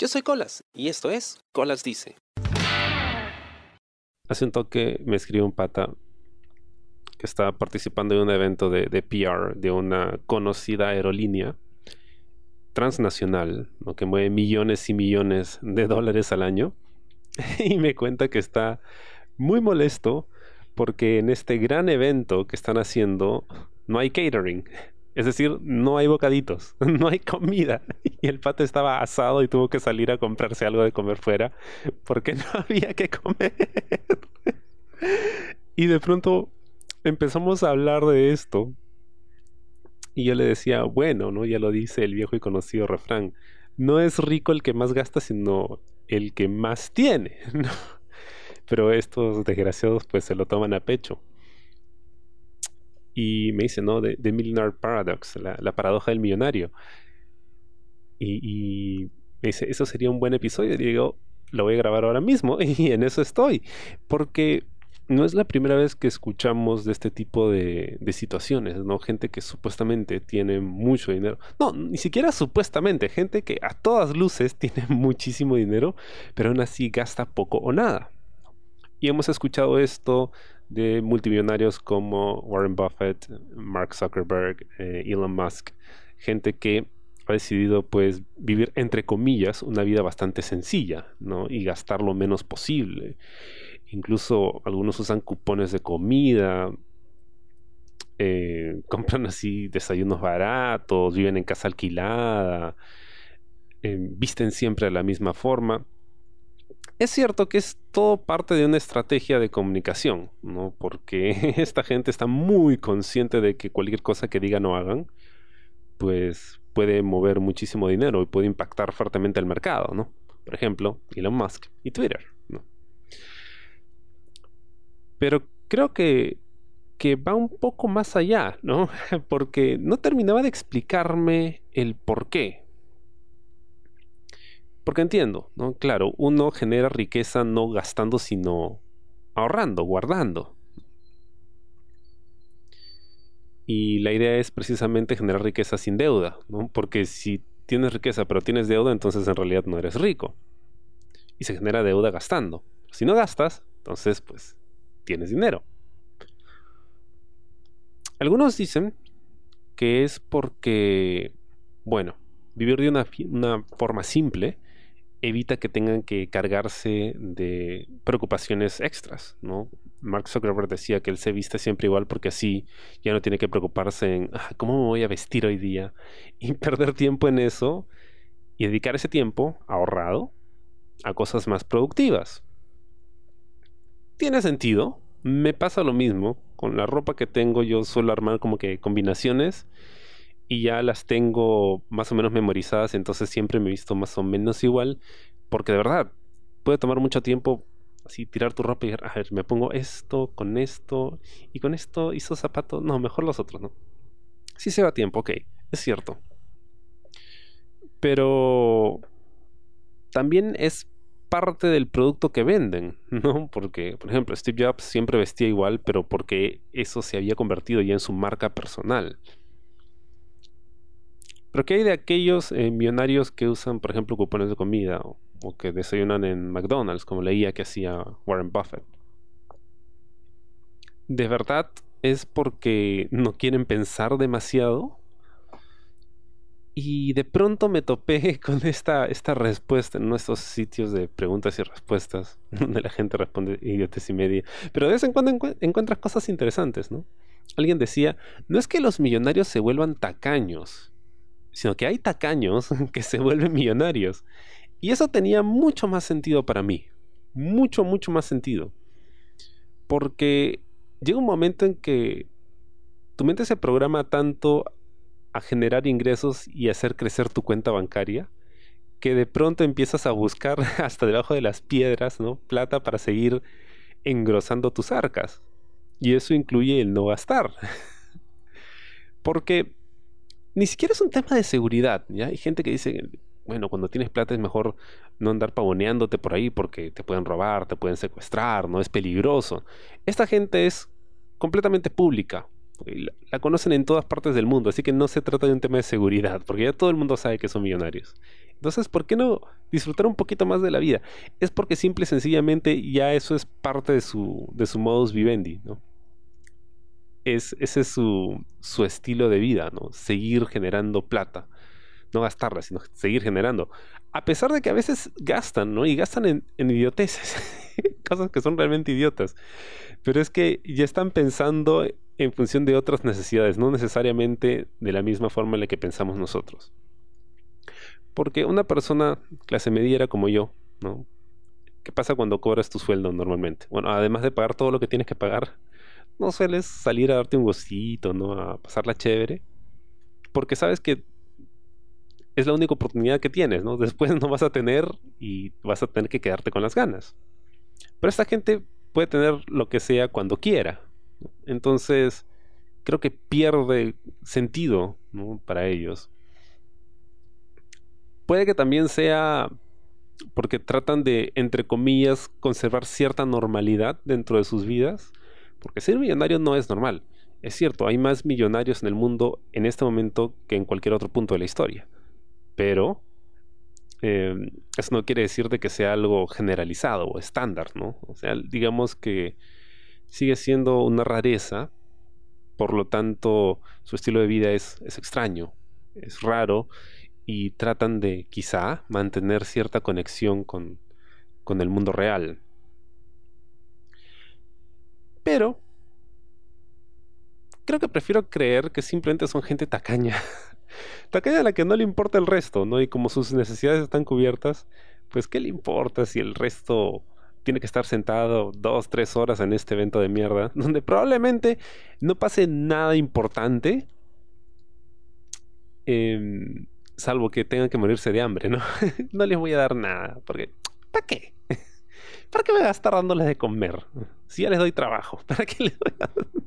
Yo soy Colas y esto es Colas Dice. Hace un toque me escribió un pata que estaba participando en un evento de, PR de una conocida aerolínea transnacional, que mueve millones y millones de dólares al año, y me cuenta que está muy molesto porque en este gran evento que están haciendo no hay catering. Es decir, no hay bocaditos, no hay comida. Y el pato estaba asado y tuvo que salir a comprarse algo de comer fuera porque no había que comer. Y de pronto empezamos a hablar de esto. Y yo le decía, bueno, ¿no? Ya lo dice el viejo y conocido refrán. No es rico el que más gasta, sino el que más tiene. Pero estos desgraciados pues se lo toman a pecho y me dice, ¿no? The, Millionaire Paradox, la, paradoja del millonario. Y, me dice, eso sería un buen episodio. Y digo, lo voy a grabar ahora mismo y en eso estoy. Porque no es la primera vez que escuchamos de este tipo de, situaciones, ¿no? Gente que supuestamente tiene mucho dinero. No, ni siquiera supuestamente, gente que a todas luces tiene muchísimo dinero, pero aún así gasta poco o nada. Y hemos escuchado esto de multimillonarios como Warren Buffett, Mark Zuckerberg, eh, Elon Musk, gente que ha decidido pues vivir entre comillas una vida bastante sencilla, ¿no? Y gastar lo menos posible. Incluso algunos usan cupones de comida, eh, compran así desayunos baratos, viven en casa alquilada, eh, visten siempre de la misma forma. Es cierto que es todo parte de una estrategia de comunicación, ¿no? Porque esta gente está muy consciente de que cualquier cosa que digan o hagan, pues puede mover muchísimo dinero y puede impactar fuertemente el mercado, ¿no? Por ejemplo, Elon Musk y Twitter. Pero creo que, que va un poco más allá, ¿no? Porque no terminaba de explicarme el por qué, porque entiendo, ¿no? Claro, uno genera riqueza no gastando, sino ahorrando, guardando. Y la idea es precisamente generar riqueza sin deuda, ¿no? Porque si tienes riqueza pero tienes deuda, entonces en realidad no eres rico. Y se genera deuda gastando. Si no gastas, entonces pues tienes dinero. Algunos dicen que es porque, bueno, vivir de una, una forma simple evita que tengan que cargarse de preocupaciones extras, ¿no? Mark Zuckerberg decía que él se viste siempre igual porque así ya no tiene que preocuparse en ah, cómo me voy a vestir hoy día y perder tiempo en eso y dedicar ese tiempo ahorrado a cosas más productivas. Tiene sentido, me pasa lo mismo, con la ropa que tengo yo suelo armar como que combinaciones y ya las tengo más o menos memorizadas, entonces siempre me he visto más o menos igual, porque de verdad puede tomar mucho tiempo así tirar tu ropa y a ver, me pongo esto con esto y con esto hizo zapatos, no, mejor los otros, ¿no? Sí se va tiempo, ok, es cierto. Pero también es parte del producto que venden, ¿no? Porque, por ejemplo, Steve Jobs siempre vestía igual, pero porque eso se había convertido ya en su marca personal. Pero ¿qué hay de aquellos eh, millonarios que usan, por ejemplo, cupones de comida o, que desayunan en McDonald's, como leía que hacía Warren Buffett? ¿De verdad es porque no quieren pensar demasiado? Y de pronto me topé con esta, esta respuesta en nuestros sitios de preguntas y respuestas, donde la gente responde idiotes y media. Pero de vez en cuando encuentras cosas interesantes, ¿no? Alguien decía, no es que los millonarios se vuelvan tacaños, sino que hay tacaños que se vuelven millonarios. Y eso tenía mucho más sentido para mí. Mucho, mucho más sentido. Porque llega un momento en que tu mente se programa tanto a generar ingresos y hacer crecer tu cuenta bancaria que de pronto empiezas a buscar hasta debajo de las piedras, ¿no? Plata para seguir engrosando tus arcas. Y eso incluye el no gastar. Porque ni siquiera es un tema de seguridad, ¿ya? Hay gente que dice, bueno, cuando tienes plata es mejor no andar pavoneándote por ahí porque te pueden robar, te pueden secuestrar, no es peligroso. Esta gente es completamente pública. La conocen en todas partes del mundo, así que no se trata de un tema de seguridad, porque ya todo el mundo sabe que son millonarios. Entonces, ¿por qué no disfrutar un poquito más de la vida? Es porque simple y sencillamente ya eso es parte de su, de su modus vivendi, ¿no? Es, ese es su, su estilo de vida, ¿no? Seguir generando plata. No gastarla, sino seguir generando. A pesar de que a veces gastan, ¿no? Y gastan en, idioteces. Cosas que son realmente idiotas. Pero es que ya están pensando en función de otras necesidades, no necesariamente de la misma forma en la que pensamos nosotros. Porque una persona clase mediera como yo, ¿no? ¿Qué pasa cuando cobras tu sueldo normalmente? Bueno, además de pagar todo lo que tienes que pagar, no sueles salir a darte un gocito, ¿no? A pasarla chévere. Porque sabes que es la única oportunidad que tienes, ¿no? Después no vas a tener y vas a tener que quedarte con las ganas. Pero esta gente puede tener lo que sea cuando quiera. Entonces, creo que pierde sentido ¿no? para ellos. Puede que también sea porque tratan de, entre comillas, conservar cierta normalidad dentro de sus vidas. Porque ser millonario no es normal. Es cierto, hay más millonarios en el mundo en este momento que en cualquier otro punto de la historia. Pero eh, eso no quiere decir de que sea algo generalizado o estándar, ¿no? O sea, digamos que sigue siendo una rareza, por lo tanto su estilo de vida es, es extraño, es raro y tratan de quizá mantener cierta conexión con, con el mundo real. Pero creo que prefiero creer que simplemente son gente tacaña. tacaña a la que no le importa el resto, ¿no? Y como sus necesidades están cubiertas, pues ¿qué le importa si el resto tiene que estar sentado dos, tres horas en este evento de mierda, donde probablemente no pase nada importante, em, salvo que tengan que morirse de hambre, ¿no? no les voy a dar nada, porque ¿para qué? ¿Para qué me voy a estar dándoles de comer? Si ya les doy trabajo, ¿para qué les doy.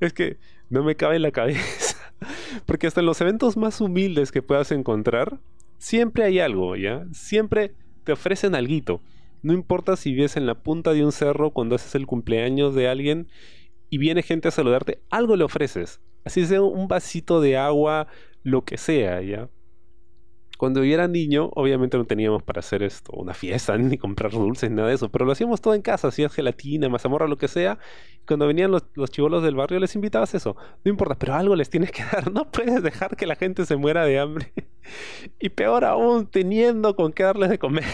Es que no me cabe en la cabeza. Porque hasta en los eventos más humildes que puedas encontrar, siempre hay algo, ¿ya? Siempre te ofrecen algo. No importa si vives en la punta de un cerro cuando haces el cumpleaños de alguien y viene gente a saludarte, algo le ofreces. Así sea un vasito de agua, lo que sea, ¿ya? Cuando yo era niño, obviamente no teníamos para hacer esto, una fiesta, ni comprar dulces, nada de eso, pero lo hacíamos todo en casa, hacías gelatina, mazamorra, lo que sea. cuando venían los, los chivolos del barrio, les invitabas eso. No importa, pero algo les tienes que dar. No puedes dejar que la gente se muera de hambre. y peor aún, teniendo con qué darles de comer.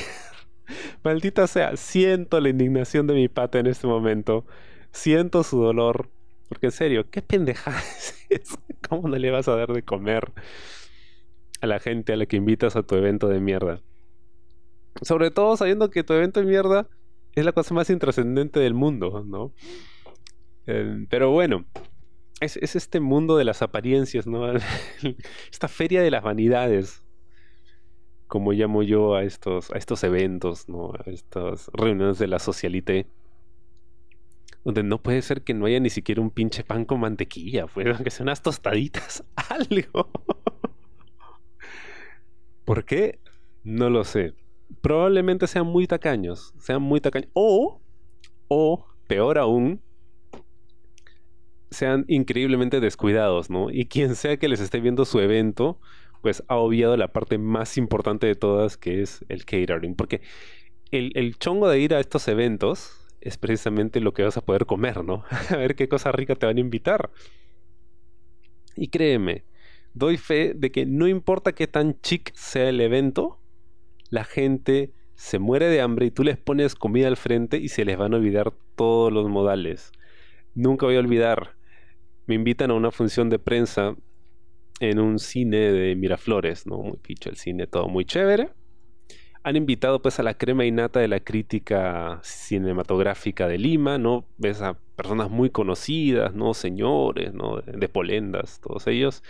Maldita sea, siento la indignación de mi pata en este momento. Siento su dolor. Porque en serio, ¿qué pendejada es ¿Cómo no le vas a dar de comer a la gente a la que invitas a tu evento de mierda? Sobre todo sabiendo que tu evento de mierda es la cosa más intrascendente del mundo, ¿no? Eh, pero bueno, es, es, este mundo de las apariencias, ¿no? Esta feria de las vanidades como llamo yo a estos, a estos eventos, ¿no? A estas reuniones de la socialité. Donde no puede ser que no haya ni siquiera un pinche pan con mantequilla, pues, aunque sean unas tostaditas, algo. ¿Por qué? No lo sé. Probablemente sean muy tacaños, sean muy tacaños. O, o, peor aún, sean increíblemente descuidados, ¿no? Y quien sea que les esté viendo su evento, pues ha obviado la parte más importante de todas, que es el catering. Porque el, chongo de ir a estos eventos es precisamente lo que vas a poder comer, ¿no? a ver qué cosa rica te van a invitar. Y créeme, doy fe de que no importa qué tan chic sea el evento, la gente se muere de hambre y tú les pones comida al frente y se les van a olvidar todos los modales. Nunca voy a olvidar, me invitan a una función de prensa en un cine de Miraflores, ¿no? Muy picho el cine, todo muy chévere. Han invitado pues a la crema innata de la crítica cinematográfica de Lima, ¿no? Ves a personas muy conocidas, ¿no? Señores, ¿no? De, Polendas, todos ellos,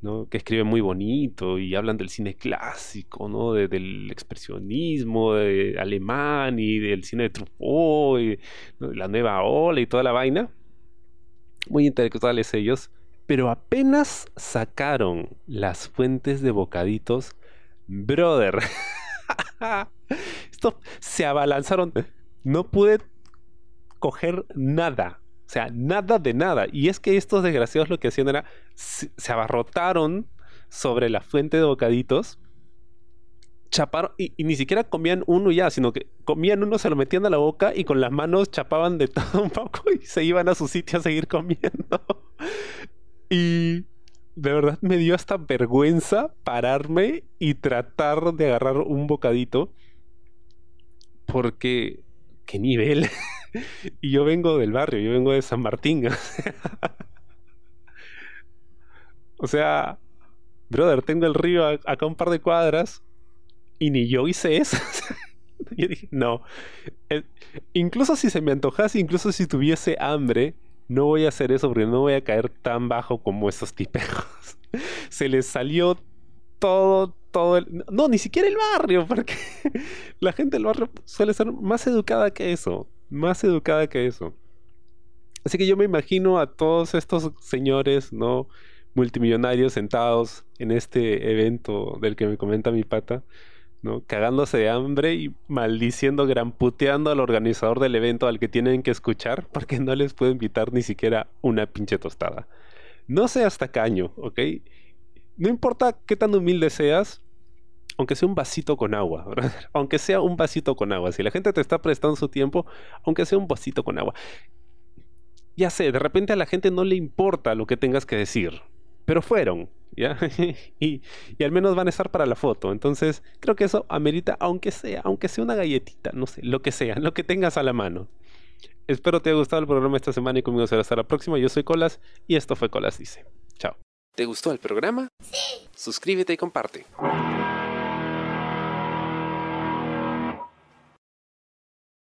¿no? Que escriben muy bonito y hablan del cine clásico, ¿no? del expresionismo de alemán y del cine de Truffaut y la nueva ola y toda la vaina. Muy intelectuales ellos pero apenas sacaron las fuentes de bocaditos, brother. Esto se abalanzaron. No pude coger nada. O sea, nada de nada. Y es que estos desgraciados lo que hacían era. Se, abarrotaron sobre la fuente de bocaditos. chaparon, y, ni siquiera comían uno ya, sino que comían uno, se lo metían a la boca y con las manos chapaban de todo un poco y se iban a su sitio a seguir comiendo. y de verdad me dio hasta vergüenza pararme y tratar de agarrar un bocadito. Porque, ¿qué nivel? y yo vengo del barrio, yo vengo de San Martín. o sea, brother, tengo el río acá un par de cuadras y ni yo hice eso. yo dije, no. Eh, incluso si se me antojase, incluso si tuviese hambre, no voy a hacer eso porque no voy a caer tan bajo como esos tipejos. se les salió todo, todo el... No, ni siquiera el barrio, porque la gente del barrio suele ser más educada que eso. Más educada que eso. Así que yo me imagino a todos estos señores, ¿no? Multimillonarios sentados en este evento del que me comenta mi pata ¿no? Cagándose de hambre y maldiciendo, gramputeando al organizador del evento al que tienen que escuchar porque no les puedo invitar ni siquiera una pinche tostada. No sea hasta caño, ¿ok? No importa qué tan humilde seas, aunque sea un vasito con agua, aunque sea un vasito con agua. Si la gente te está prestando su tiempo, aunque sea un vasito con agua. Ya sé, de repente a la gente no le importa lo que tengas que decir, pero fueron, ¿ya? y, al menos van a estar para la foto. Entonces, creo que eso amerita, aunque sea, aunque sea una galletita, no sé, lo que sea, lo que tengas a la mano. Espero te haya gustado el programa esta semana y conmigo será hasta la próxima. Yo soy Colas y esto fue Colas Dice. Chao. ¿Te gustó el programa? Sí. Suscríbete y comparte.